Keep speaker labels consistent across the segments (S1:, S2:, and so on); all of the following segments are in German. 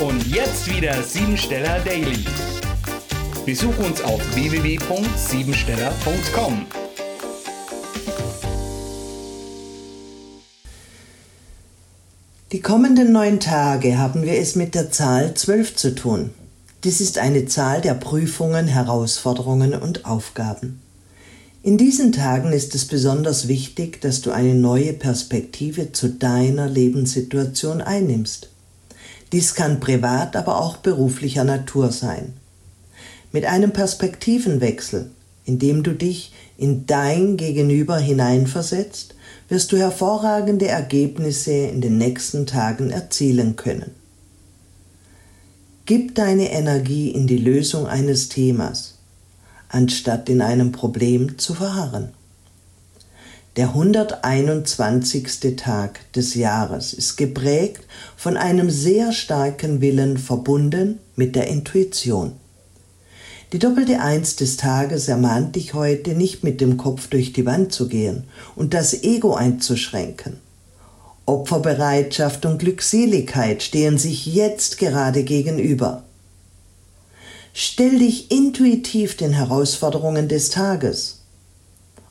S1: Und jetzt wieder Siebensteller Daily. Besuch uns auf www.siebensteller.com.
S2: Die kommenden neun Tage haben wir es mit der Zahl 12 zu tun. Dies ist eine Zahl der Prüfungen, Herausforderungen und Aufgaben. In diesen Tagen ist es besonders wichtig, dass du eine neue Perspektive zu deiner Lebenssituation einnimmst. Dies kann privat, aber auch beruflicher Natur sein. Mit einem Perspektivenwechsel, indem du dich in dein Gegenüber hineinversetzt, wirst du hervorragende Ergebnisse in den nächsten Tagen erzielen können. Gib deine Energie in die Lösung eines Themas, anstatt in einem Problem zu verharren. Der 121. Tag des Jahres ist geprägt von einem sehr starken Willen verbunden mit der Intuition. Die doppelte Eins des Tages ermahnt dich heute, nicht mit dem Kopf durch die Wand zu gehen und das Ego einzuschränken. Opferbereitschaft und Glückseligkeit stehen sich jetzt gerade gegenüber. Stell dich intuitiv den Herausforderungen des Tages.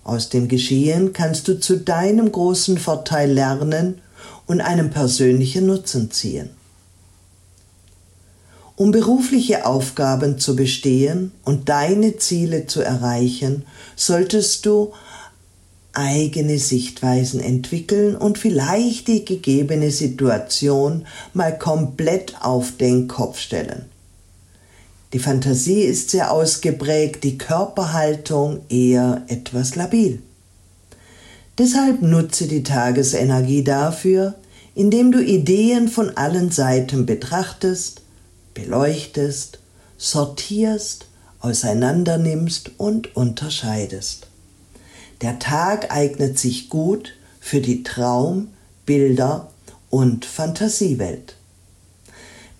S2: Aus dem Geschehen kannst du zu deinem großen Vorteil lernen und einen persönlichen Nutzen ziehen. Um berufliche Aufgaben zu bestehen und deine Ziele zu erreichen, solltest du eigene Sichtweisen entwickeln und vielleicht die gegebene Situation mal komplett auf den Kopf stellen. Die Fantasie ist sehr ausgeprägt, die Körperhaltung eher etwas labil. Deshalb nutze die Tagesenergie dafür, indem du Ideen von allen Seiten betrachtest beleuchtest, sortierst, auseinandernimmst und unterscheidest. Der Tag eignet sich gut für die Traum-, Bilder- und Fantasiewelt.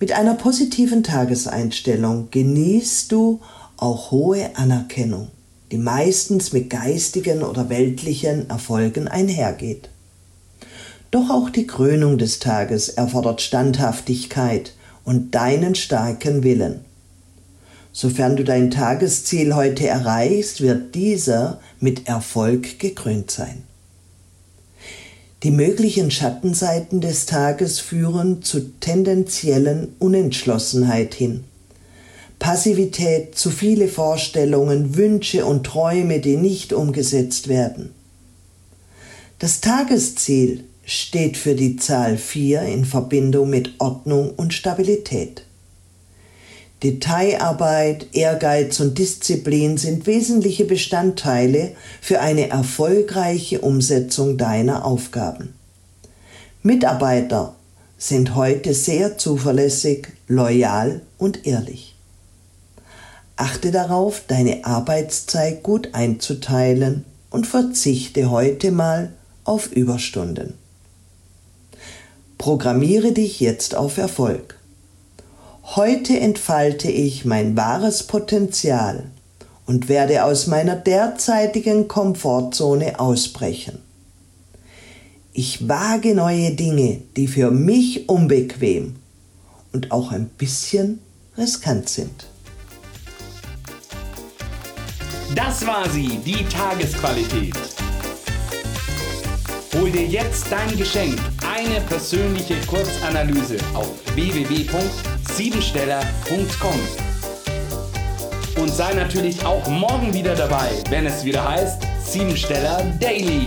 S2: Mit einer positiven Tageseinstellung genießt du auch hohe Anerkennung, die meistens mit geistigen oder weltlichen Erfolgen einhergeht. Doch auch die Krönung des Tages erfordert Standhaftigkeit, und deinen starken Willen. Sofern du dein Tagesziel heute erreichst, wird dieser mit Erfolg gekrönt sein. Die möglichen Schattenseiten des Tages führen zu tendenziellen Unentschlossenheit hin. Passivität, zu viele Vorstellungen, Wünsche und Träume, die nicht umgesetzt werden. Das Tagesziel steht für die Zahl 4 in Verbindung mit Ordnung und Stabilität. Detailarbeit, Ehrgeiz und Disziplin sind wesentliche Bestandteile für eine erfolgreiche Umsetzung deiner Aufgaben. Mitarbeiter sind heute sehr zuverlässig, loyal und ehrlich. Achte darauf, deine Arbeitszeit gut einzuteilen und verzichte heute mal auf Überstunden. Programmiere dich jetzt auf Erfolg. Heute entfalte ich mein wahres Potenzial und werde aus meiner derzeitigen Komfortzone ausbrechen. Ich wage neue Dinge, die für mich unbequem und auch ein bisschen riskant sind.
S1: Das war sie, die Tagesqualität. Dir jetzt dein Geschenk, eine persönliche Kurzanalyse auf www.siebensteller.com. Und sei natürlich auch morgen wieder dabei, wenn es wieder heißt Siebensteller Daily.